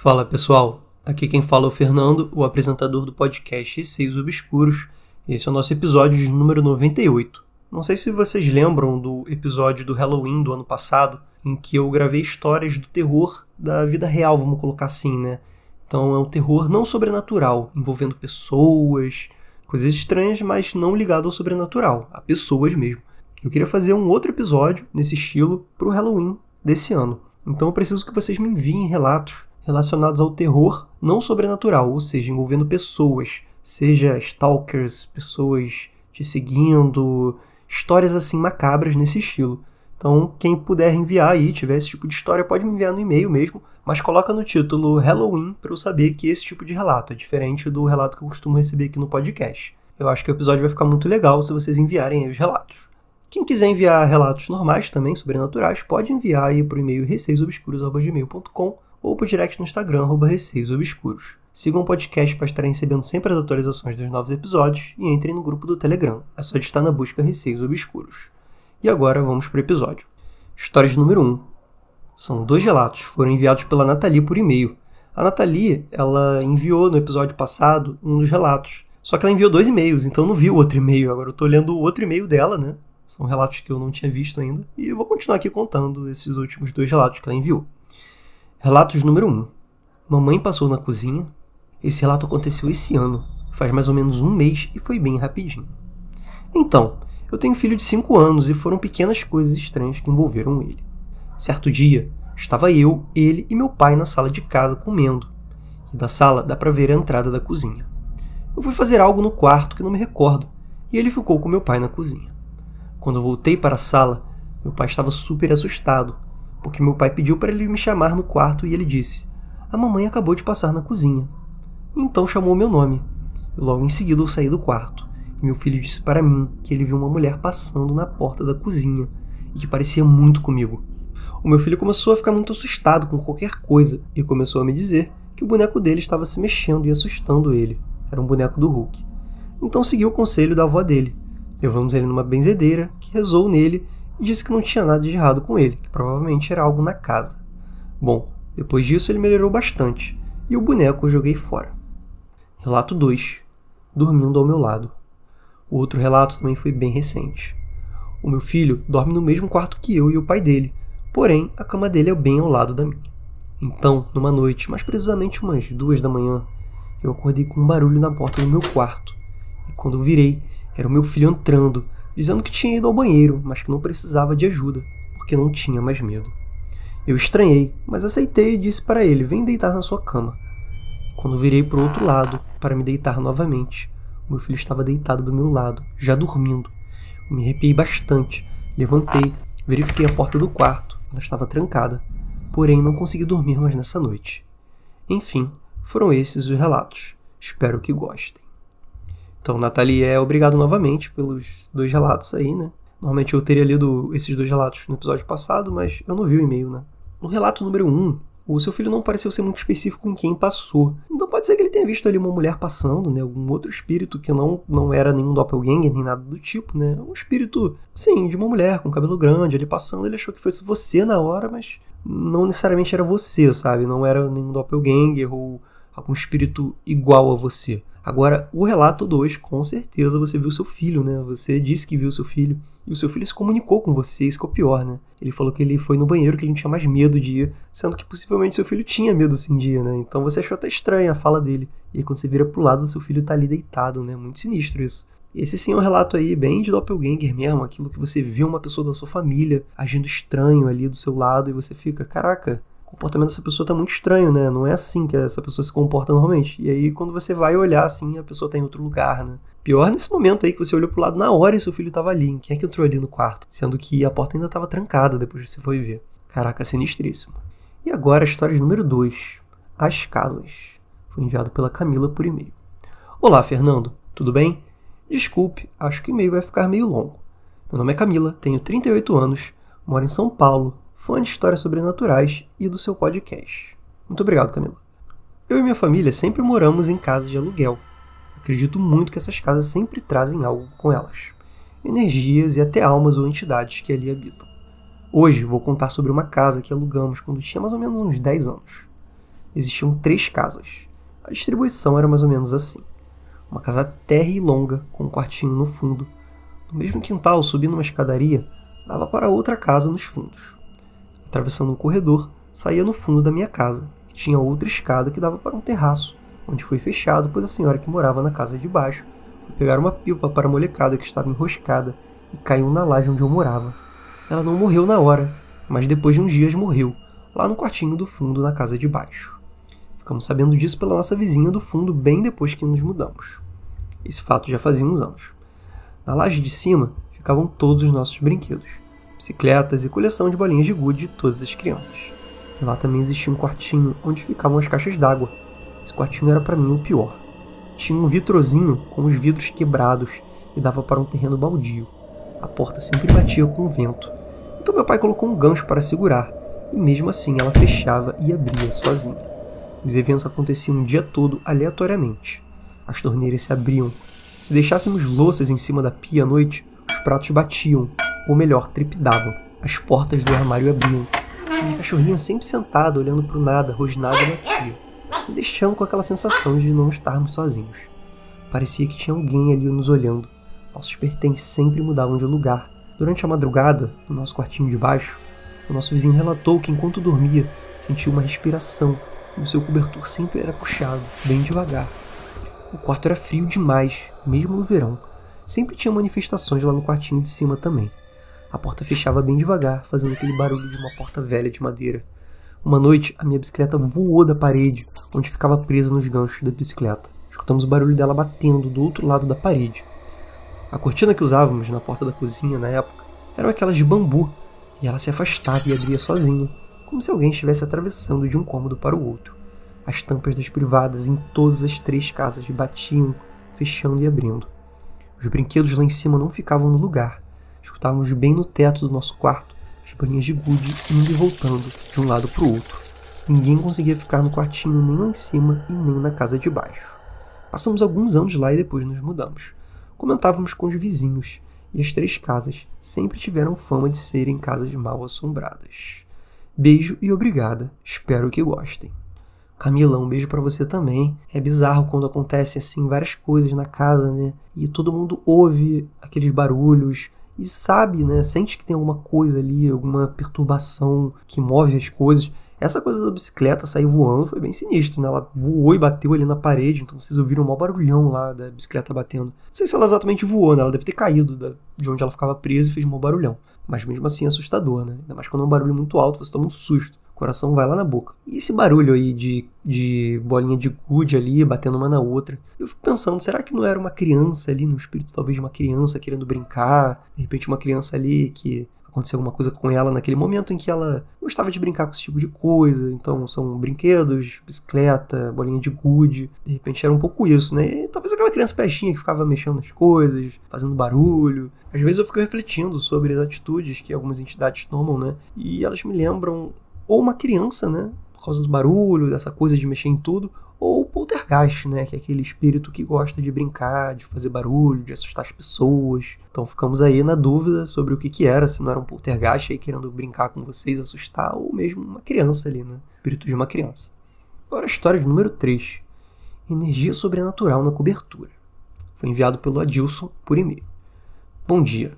Fala pessoal, aqui quem fala é o Fernando, o apresentador do podcast Receios Obscuros. Esse é o nosso episódio de número 98. Não sei se vocês lembram do episódio do Halloween do ano passado, em que eu gravei histórias do terror da vida real, vamos colocar assim, né? Então é um terror não sobrenatural, envolvendo pessoas, coisas estranhas, mas não ligado ao sobrenatural, a pessoas mesmo. Eu queria fazer um outro episódio nesse estilo pro Halloween desse ano. Então eu preciso que vocês me enviem relatos relacionados ao terror não sobrenatural, ou seja, envolvendo pessoas, seja stalkers, pessoas te seguindo, histórias assim macabras nesse estilo. Então, quem puder enviar aí, tiver esse tipo de história, pode me enviar no e-mail mesmo, mas coloca no título Halloween para eu saber que esse tipo de relato é diferente do relato que eu costumo receber aqui no podcast. Eu acho que o episódio vai ficar muito legal se vocês enviarem aí os relatos. Quem quiser enviar relatos normais também, sobrenaturais, pode enviar aí para o e-mail receiosobscuros.gmail.com ou por direct no Instagram, arroba Receios Obscuros. Sigam o podcast para estarem recebendo sempre as atualizações dos novos episódios e entrem no grupo do Telegram. É só estar na busca Receios Obscuros. E agora vamos para o episódio. História número 1. São dois relatos, foram enviados pela Nathalie por e-mail. A Nathalie, ela enviou no episódio passado um dos relatos. Só que ela enviou dois e-mails, então eu não vi o outro e-mail. Agora eu estou lendo o outro e-mail dela, né? São relatos que eu não tinha visto ainda. E eu vou continuar aqui contando esses últimos dois relatos que ela enviou. Relatos número 1. Mamãe passou na cozinha. Esse relato aconteceu esse ano, faz mais ou menos um mês e foi bem rapidinho. Então, eu tenho um filho de 5 anos e foram pequenas coisas estranhas que envolveram ele. Certo dia, estava eu, ele e meu pai na sala de casa comendo. E da sala dá para ver a entrada da cozinha. Eu fui fazer algo no quarto que não me recordo, e ele ficou com meu pai na cozinha. Quando eu voltei para a sala, meu pai estava super assustado porque meu pai pediu para ele me chamar no quarto e ele disse: A mamãe acabou de passar na cozinha. Então chamou meu nome. Logo em seguida eu saí do quarto. E meu filho disse para mim que ele viu uma mulher passando na porta da cozinha e que parecia muito comigo. O meu filho começou a ficar muito assustado com qualquer coisa e começou a me dizer que o boneco dele estava se mexendo e assustando ele. Era um boneco do Hulk. Então seguiu o conselho da avó dele. Levamos ele numa benzedeira que rezou nele e disse que não tinha nada de errado com ele, que provavelmente era algo na casa. Bom, depois disso ele melhorou bastante e o boneco eu joguei fora. Relato 2: Dormindo ao meu lado. O outro relato também foi bem recente. O meu filho dorme no mesmo quarto que eu e o pai dele, porém a cama dele é bem ao lado da minha. Então, numa noite, mais precisamente umas duas da manhã, eu acordei com um barulho na porta do meu quarto. E quando eu virei, era o meu filho entrando, dizendo que tinha ido ao banheiro, mas que não precisava de ajuda, porque não tinha mais medo. Eu estranhei, mas aceitei e disse para ele: Vem deitar na sua cama. Quando virei para o outro lado para me deitar novamente, meu filho estava deitado do meu lado, já dormindo. Eu me arrepiei bastante, levantei, verifiquei a porta do quarto. Ela estava trancada, porém não consegui dormir mais nessa noite. Enfim, foram esses os relatos. Espero que gostem. Então, Nathalie, é obrigado novamente pelos dois relatos aí, né? Normalmente eu teria lido esses dois relatos no episódio passado, mas eu não vi o e-mail, né? No relato número 1, um, o seu filho não pareceu ser muito específico em quem passou. Então pode ser que ele tenha visto ali uma mulher passando, né? Algum outro espírito que não, não era nenhum doppelganger, nem nada do tipo, né? Um espírito, sim, de uma mulher com cabelo grande ali passando. Ele achou que fosse você na hora, mas não necessariamente era você, sabe? Não era nenhum doppelganger ou algum espírito igual a você. Agora, o relato 2, com certeza você viu seu filho, né? Você disse que viu seu filho. E o seu filho se comunicou com você, isso que é o pior, né? Ele falou que ele foi no banheiro, que ele não tinha mais medo de ir, sendo que possivelmente seu filho tinha medo sim de ir, né? Então você achou até estranha a fala dele. E aí quando você vira pro lado, seu filho tá ali deitado, né? Muito sinistro isso. Esse sim é um relato aí bem de doppelganger mesmo, aquilo que você vê uma pessoa da sua família agindo estranho ali do seu lado e você fica, caraca, comportamento dessa pessoa tá muito estranho, né? Não é assim que essa pessoa se comporta normalmente. E aí, quando você vai olhar assim, a pessoa tá em outro lugar, né? Pior nesse momento aí que você olhou pro lado na hora e seu filho tava ali. Quem é que entrou ali no quarto? Sendo que a porta ainda tava trancada depois que você foi ver. Caraca, sinistríssimo. E agora a história número 2. As casas. Foi enviado pela Camila por e-mail. Olá, Fernando. Tudo bem? Desculpe, acho que o e-mail vai ficar meio longo. Meu nome é Camila, tenho 38 anos, moro em São Paulo fã de histórias sobrenaturais e do seu podcast. Muito obrigado, Camila. Eu e minha família sempre moramos em casas de aluguel. Acredito muito que essas casas sempre trazem algo com elas. Energias e até almas ou entidades que ali habitam. Hoje vou contar sobre uma casa que alugamos quando tinha mais ou menos uns 10 anos. existiam três casas. A distribuição era mais ou menos assim: uma casa térrea e longa, com um quartinho no fundo. No mesmo quintal, subindo uma escadaria, dava para outra casa nos fundos. Atravessando um corredor, saía no fundo da minha casa, que tinha outra escada que dava para um terraço, onde foi fechado, pois a senhora que morava na casa de baixo foi pegar uma pipa para a molecada que estava enroscada e caiu na laje onde eu morava. Ela não morreu na hora, mas depois de uns dias morreu, lá no quartinho do fundo na casa de baixo. Ficamos sabendo disso pela nossa vizinha do fundo bem depois que nos mudamos. Esse fato já fazia uns anos. Na laje de cima ficavam todos os nossos brinquedos, bicicletas e coleção de bolinhas de gude de todas as crianças. E lá também existia um quartinho onde ficavam as caixas d'água. Esse quartinho era para mim o pior. Tinha um vitrozinho com os vidros quebrados e dava para um terreno baldio. A porta sempre batia com o vento. Então meu pai colocou um gancho para segurar, e mesmo assim ela fechava e abria sozinha. Os eventos aconteciam o dia todo aleatoriamente. As torneiras se abriam. Se deixássemos louças em cima da pia à noite, os pratos batiam, ou melhor, trepidavam. As portas do armário abriam. Minha cachorrinha sempre sentada, olhando para o nada, rosnada batia, me deixando com aquela sensação de não estarmos sozinhos. Parecia que tinha alguém ali nos olhando. Nossos pertences sempre mudavam de lugar. Durante a madrugada, no nosso quartinho de baixo, o nosso vizinho relatou que enquanto dormia, sentiu uma respiração e o seu cobertor sempre era puxado, bem devagar. O quarto era frio demais, mesmo no verão. Sempre tinha manifestações lá no quartinho de cima também. A porta fechava bem devagar, fazendo aquele barulho de uma porta velha de madeira. Uma noite, a minha bicicleta voou da parede, onde ficava presa nos ganchos da bicicleta. Escutamos o barulho dela batendo do outro lado da parede. A cortina que usávamos na porta da cozinha na época eram aquelas de bambu, e ela se afastava e abria sozinha, como se alguém estivesse atravessando de um cômodo para o outro. As tampas das privadas em todas as três casas batiam, fechando e abrindo. Os brinquedos lá em cima não ficavam no lugar. Escutávamos bem no teto do nosso quarto as bolinhas de gude indo e voltando de um lado para o outro. Ninguém conseguia ficar no quartinho nem lá em cima e nem na casa de baixo. Passamos alguns anos lá e depois nos mudamos comentávamos com os vizinhos, e as três casas sempre tiveram fama de serem casas mal assombradas. Beijo e obrigada, espero que gostem. Camila, um beijo para você também. É bizarro quando acontece assim várias coisas na casa, né? E todo mundo ouve aqueles barulhos e sabe, né? Sente que tem alguma coisa ali, alguma perturbação que move as coisas. Essa coisa da bicicleta sair voando foi bem sinistro, né? Ela voou e bateu ali na parede, então vocês ouviram um maior barulhão lá da bicicleta batendo. Não sei se ela exatamente voou, né? Ela deve ter caído da, de onde ela ficava presa e fez um maior barulhão. Mas mesmo assim é assustador, né? Ainda mais quando é um barulho muito alto, você toma um susto. Coração vai lá na boca. E esse barulho aí de, de bolinha de gude ali, batendo uma na outra. Eu fico pensando, será que não era uma criança ali, no espírito talvez de uma criança querendo brincar? De repente uma criança ali que aconteceu alguma coisa com ela naquele momento em que ela gostava de brincar com esse tipo de coisa. Então são brinquedos, bicicleta, bolinha de gude. De repente era um pouco isso, né? E talvez aquela criança peixinha que ficava mexendo nas coisas, fazendo barulho. Às vezes eu fico refletindo sobre as atitudes que algumas entidades tomam, né? E elas me lembram ou uma criança, né? Por causa do barulho, dessa coisa de mexer em tudo, ou o poltergeist, né, que é aquele espírito que gosta de brincar, de fazer barulho, de assustar as pessoas. Então ficamos aí na dúvida sobre o que que era, se não era um poltergeist aí querendo brincar com vocês, assustar, ou mesmo uma criança ali, né, espírito de uma criança. Agora a história de número 3. Energia sobrenatural na cobertura. Foi enviado pelo Adilson por e-mail. Bom dia.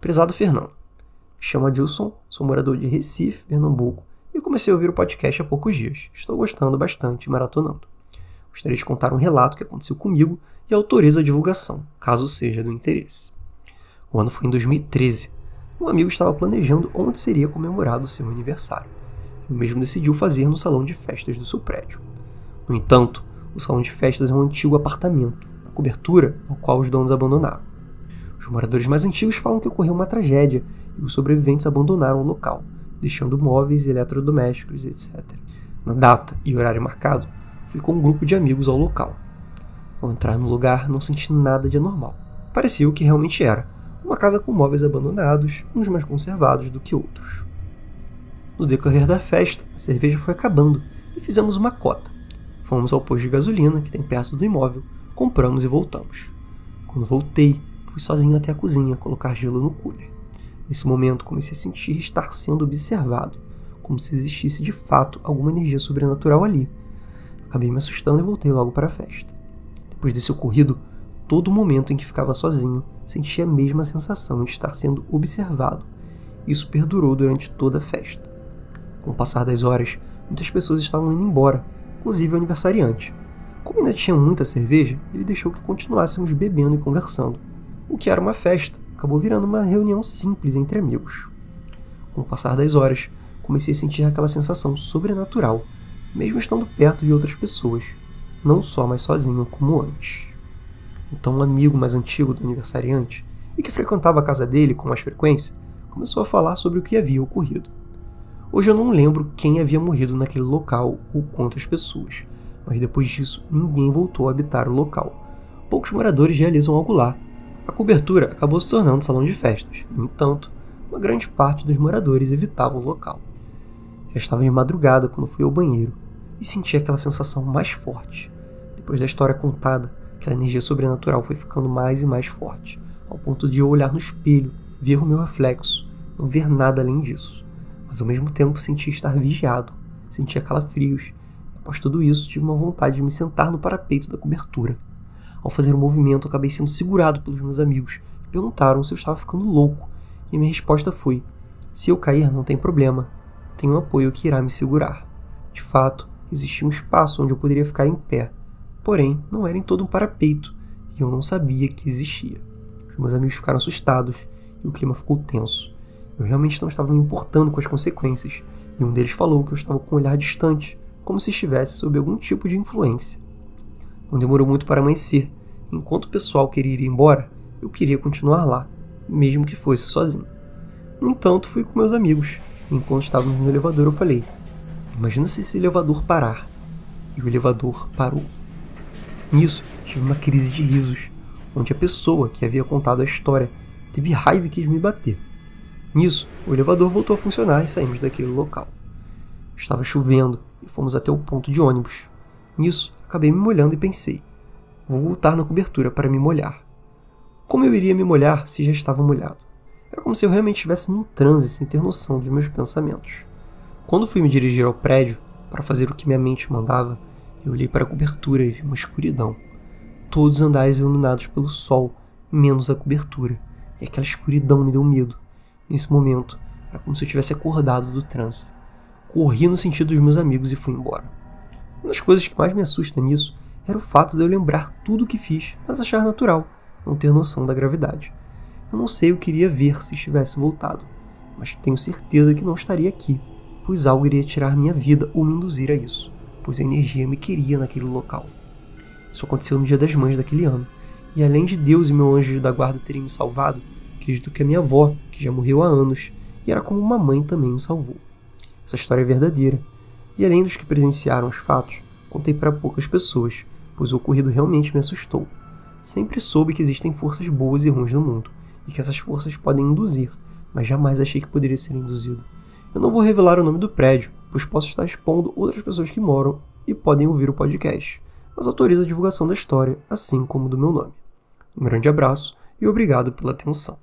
Prezado Fernando. Me chamo Adilson, sou morador de Recife, Pernambuco, e comecei a ouvir o podcast há poucos dias. Estou gostando bastante maratonando. Gostaria de contar um relato que aconteceu comigo e autorizo a divulgação, caso seja do interesse. O ano foi em 2013. Um amigo estava planejando onde seria comemorado o seu aniversário. E mesmo decidiu fazer no salão de festas do seu prédio. No entanto, o salão de festas é um antigo apartamento, na cobertura ao qual os donos abandonaram. Os moradores mais antigos falam que ocorreu uma tragédia e os sobreviventes abandonaram o local, deixando móveis e eletrodomésticos, etc. Na data e horário marcado, fui com um grupo de amigos ao local. Ao entrar no lugar, não senti nada de anormal. Parecia o que realmente era: uma casa com móveis abandonados, uns mais conservados do que outros. No decorrer da festa, a cerveja foi acabando e fizemos uma cota. Fomos ao posto de gasolina que tem perto do imóvel, compramos e voltamos. Quando voltei, fui sozinho até a cozinha colocar gelo no cooler. Nesse momento, comecei a sentir estar sendo observado, como se existisse de fato alguma energia sobrenatural ali, Acabei me assustando e voltei logo para a festa. Depois desse ocorrido, todo momento em que ficava sozinho, sentia a mesma sensação de estar sendo observado. Isso perdurou durante toda a festa. Com o passar das horas, muitas pessoas estavam indo embora, inclusive o aniversariante. Como ainda tinha muita cerveja, ele deixou que continuássemos bebendo e conversando. O que era uma festa acabou virando uma reunião simples entre amigos. Com o passar das horas, comecei a sentir aquela sensação sobrenatural, mesmo estando perto de outras pessoas, não só mais sozinho como antes. Então, um amigo mais antigo do aniversariante, e que frequentava a casa dele com mais frequência, começou a falar sobre o que havia ocorrido. Hoje eu não lembro quem havia morrido naquele local ou quantas pessoas, mas depois disso ninguém voltou a habitar o local. Poucos moradores realizam algo lá. A cobertura acabou se tornando salão de festas. No entanto, uma grande parte dos moradores evitava o local. Já estava de madrugada quando fui ao banheiro e senti aquela sensação mais forte. Depois da história contada, aquela energia sobrenatural foi ficando mais e mais forte, ao ponto de eu olhar no espelho, ver o meu reflexo, não ver nada além disso. Mas ao mesmo tempo senti estar vigiado, sentia calafrios. Após tudo isso, tive uma vontade de me sentar no parapeito da cobertura. Ao fazer o movimento, acabei sendo segurado pelos meus amigos, que perguntaram se eu estava ficando louco, e minha resposta foi: se eu cair, não tem problema, tenho um apoio que irá me segurar. De fato, existia um espaço onde eu poderia ficar em pé, porém não era em todo um parapeito, e eu não sabia que existia. Os meus amigos ficaram assustados e o clima ficou tenso. Eu realmente não estava me importando com as consequências, e um deles falou que eu estava com um olhar distante, como se estivesse sob algum tipo de influência. Não demorou muito para amanhecer. Enquanto o pessoal queria ir embora, eu queria continuar lá, mesmo que fosse sozinho. No entanto, fui com meus amigos, Enquanto estávamos no elevador, eu falei: Imagina se esse elevador parar. E o elevador parou. Nisso, tive uma crise de risos, onde a pessoa que havia contado a história teve raiva e quis me bater. Nisso, o elevador voltou a funcionar e saímos daquele local. Estava chovendo e fomos até o ponto de ônibus. Nisso, acabei me molhando e pensei: vou voltar na cobertura para me molhar. Como eu iria me molhar se já estava molhado? Era como se eu realmente estivesse num transe sem ter noção dos meus pensamentos. Quando fui me dirigir ao prédio para fazer o que minha mente mandava, eu olhei para a cobertura e vi uma escuridão. Todos os andares iluminados pelo sol, menos a cobertura, e aquela escuridão me deu medo. Nesse momento, era como se eu tivesse acordado do transe. Corri no sentido dos meus amigos e fui embora. Uma das coisas que mais me assusta nisso era o fato de eu lembrar tudo o que fiz, mas achar natural, não ter noção da gravidade. Eu não sei o que iria ver se estivesse voltado, mas tenho certeza que não estaria aqui, pois algo iria tirar minha vida ou me induzir a isso, pois a energia me queria naquele local. Isso aconteceu no dia das mães daquele ano, e além de Deus e meu anjo da guarda terem me salvado, acredito que a minha avó, que já morreu há anos, e era como uma mãe também me salvou. Essa história é verdadeira, e além dos que presenciaram os fatos, contei para poucas pessoas, pois o ocorrido realmente me assustou. Sempre soube que existem forças boas e ruins no mundo, e que essas forças podem induzir, mas jamais achei que poderia ser induzido. Eu não vou revelar o nome do prédio, pois posso estar expondo outras pessoas que moram e podem ouvir o podcast, mas autorizo a divulgação da história, assim como do meu nome. Um grande abraço e obrigado pela atenção.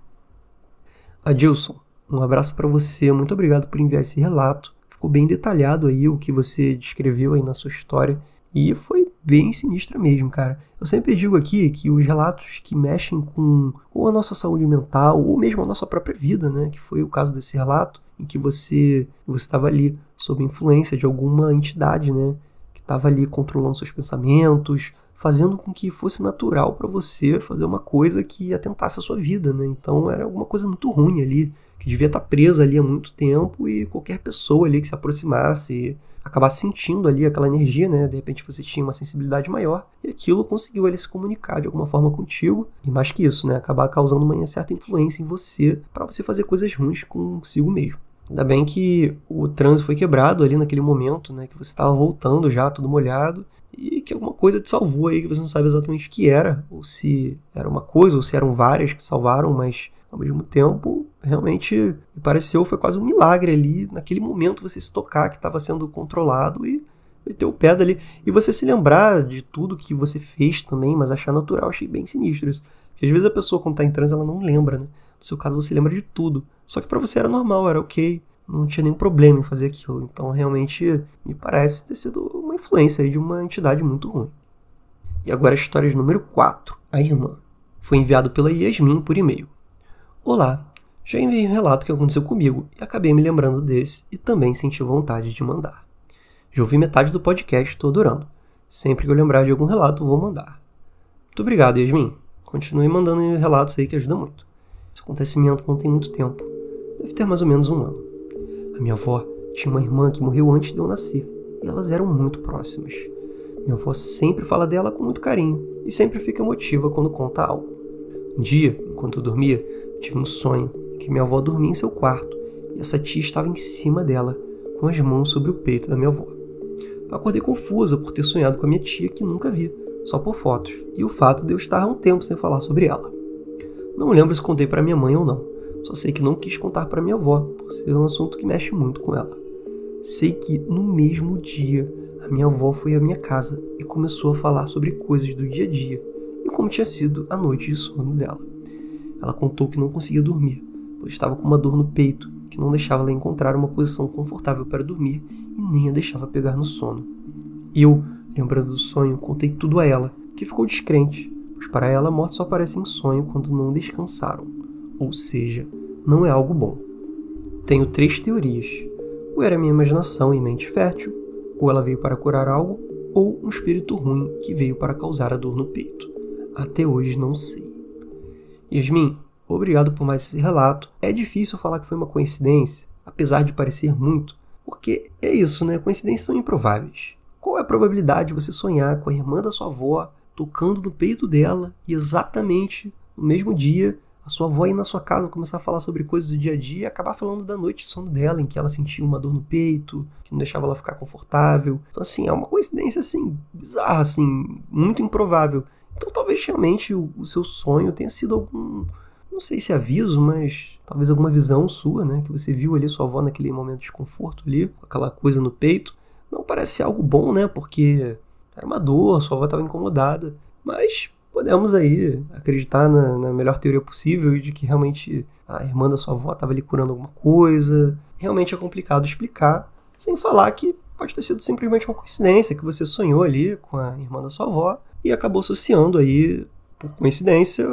Adilson, um abraço para você, muito obrigado por enviar esse relato. Ficou bem detalhado aí o que você descreveu aí na sua história e foi bem sinistra mesmo, cara. Eu sempre digo aqui que os relatos que mexem com ou a nossa saúde mental ou mesmo a nossa própria vida, né, que foi o caso desse relato em que você você estava ali sob influência de alguma entidade, né, que estava ali controlando seus pensamentos, fazendo com que fosse natural para você fazer uma coisa que atentasse a sua vida, né? Então era alguma coisa muito ruim ali, que devia estar tá presa ali há muito tempo e qualquer pessoa ali que se aproximasse acabar sentindo ali aquela energia, né? De repente você tinha uma sensibilidade maior e aquilo conseguiu ele se comunicar de alguma forma contigo e mais que isso, né? Acabar causando uma certa influência em você para você fazer coisas ruins consigo mesmo. Ainda bem que o trânsito foi quebrado ali naquele momento, né? Que você estava voltando já, tudo molhado, e que alguma coisa te salvou aí, que você não sabe exatamente o que era, ou se era uma coisa, ou se eram várias que salvaram, mas ao mesmo tempo, realmente me pareceu foi quase um milagre ali, naquele momento você se tocar que estava sendo controlado e meter o pé dali. E você se lembrar de tudo que você fez também, mas achar natural, achei bem sinistro isso. Porque às vezes a pessoa, quando está em transe, ela não lembra, né? No seu caso, você lembra de tudo. Só que para você era normal, era ok. Não tinha nenhum problema em fazer aquilo. Então, realmente, me parece ter sido uma influência de uma entidade muito ruim. E agora a história de número 4, a irmã. Foi enviado pela Yasmin por e-mail. Olá, já enviei um relato que aconteceu comigo e acabei me lembrando desse e também senti vontade de mandar. Já ouvi metade do podcast, estou adorando. Sempre que eu lembrar de algum relato, vou mandar. Muito obrigado, Yasmin. Continue mandando relatos aí que ajuda muito. Esse acontecimento não tem muito tempo. Deve ter mais ou menos um ano. A minha avó tinha uma irmã que morreu antes de eu nascer e elas eram muito próximas. Minha avó sempre fala dela com muito carinho e sempre fica emotiva quando conta algo. Um dia, enquanto eu dormia, tive um sonho que minha avó dormia em seu quarto e essa tia estava em cima dela, com as mãos sobre o peito da minha avó. Eu acordei confusa por ter sonhado com a minha tia que nunca vi, só por fotos, e o fato de eu estar há um tempo sem falar sobre ela. Não lembro se contei para minha mãe ou não, só sei que não quis contar para minha avó, por ser um assunto que mexe muito com ela. Sei que no mesmo dia a minha avó foi à minha casa e começou a falar sobre coisas do dia a dia e como tinha sido a noite de sono dela. Ela contou que não conseguia dormir, pois estava com uma dor no peito que não deixava ela encontrar uma posição confortável para dormir e nem a deixava pegar no sono. Eu, lembrando do sonho, contei tudo a ela, que ficou descrente, pois para ela a morte só aparece em sonho quando não descansaram, ou seja, não é algo bom. Tenho três teorias. Ou era minha imaginação e mente fértil, ou ela veio para curar algo, ou um espírito ruim que veio para causar a dor no peito. Até hoje não sei. Yasmin, obrigado por mais esse relato. É difícil falar que foi uma coincidência, apesar de parecer muito, porque é isso, né? Coincidências são improváveis. Qual é a probabilidade de você sonhar com a irmã da sua avó tocando no peito dela e exatamente no mesmo dia a sua avó ir na sua casa começar a falar sobre coisas do dia a dia e acabar falando da noite de sono dela, em que ela sentia uma dor no peito, que não deixava ela ficar confortável. Então, assim, é uma coincidência, assim, bizarra, assim, muito improvável. Então talvez realmente o, o seu sonho tenha sido algum não sei se aviso, mas talvez alguma visão sua, né? Que você viu ali sua avó naquele momento de desconforto ali, com aquela coisa no peito. Não parece algo bom, né? Porque era uma dor, sua avó estava incomodada. Mas podemos aí acreditar na, na, melhor teoria possível de que realmente a irmã da sua avó estava ali curando alguma coisa. Realmente é complicado explicar, sem falar que pode ter sido simplesmente uma coincidência que você sonhou ali com a irmã da sua avó e acabou associando aí, por coincidência,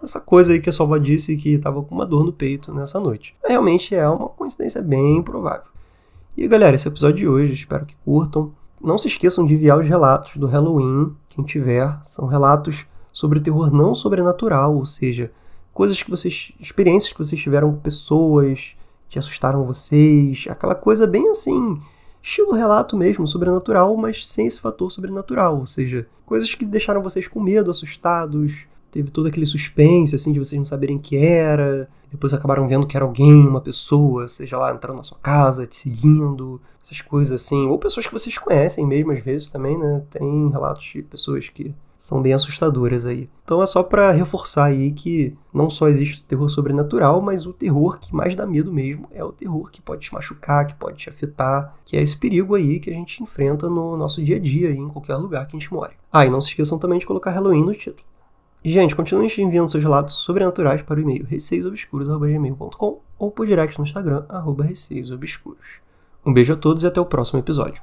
nessa coisa aí que a sua avó disse que estava com uma dor no peito nessa noite. Realmente é uma coincidência bem provável. E galera, esse é episódio de hoje, espero que curtam. Não se esqueçam de enviar os relatos do Halloween, quem tiver. São relatos sobre terror não sobrenatural, ou seja, coisas que vocês. experiências que vocês tiveram com pessoas que assustaram vocês, aquela coisa bem assim estilo relato mesmo, sobrenatural, mas sem esse fator sobrenatural, ou seja, coisas que deixaram vocês com medo, assustados, teve todo aquele suspense, assim, de vocês não saberem que era, depois acabaram vendo que era alguém, uma pessoa, seja lá, entrando na sua casa, te seguindo, essas coisas assim, ou pessoas que vocês conhecem mesmo, às vezes também, né, tem relatos de pessoas que são bem assustadoras aí. Então é só para reforçar aí que não só existe o terror sobrenatural, mas o terror que mais dá medo mesmo é o terror que pode te machucar, que pode te afetar, que é esse perigo aí que a gente enfrenta no nosso dia a dia em qualquer lugar que a gente mora. Ah, e não se esqueçam também de colocar Halloween no título. Gente, continuem enviando seus relatos sobrenaturais para o e-mail receiosobscuros.gmail.com ou por direct no Instagram, arroba receiosobscuros. Um beijo a todos e até o próximo episódio.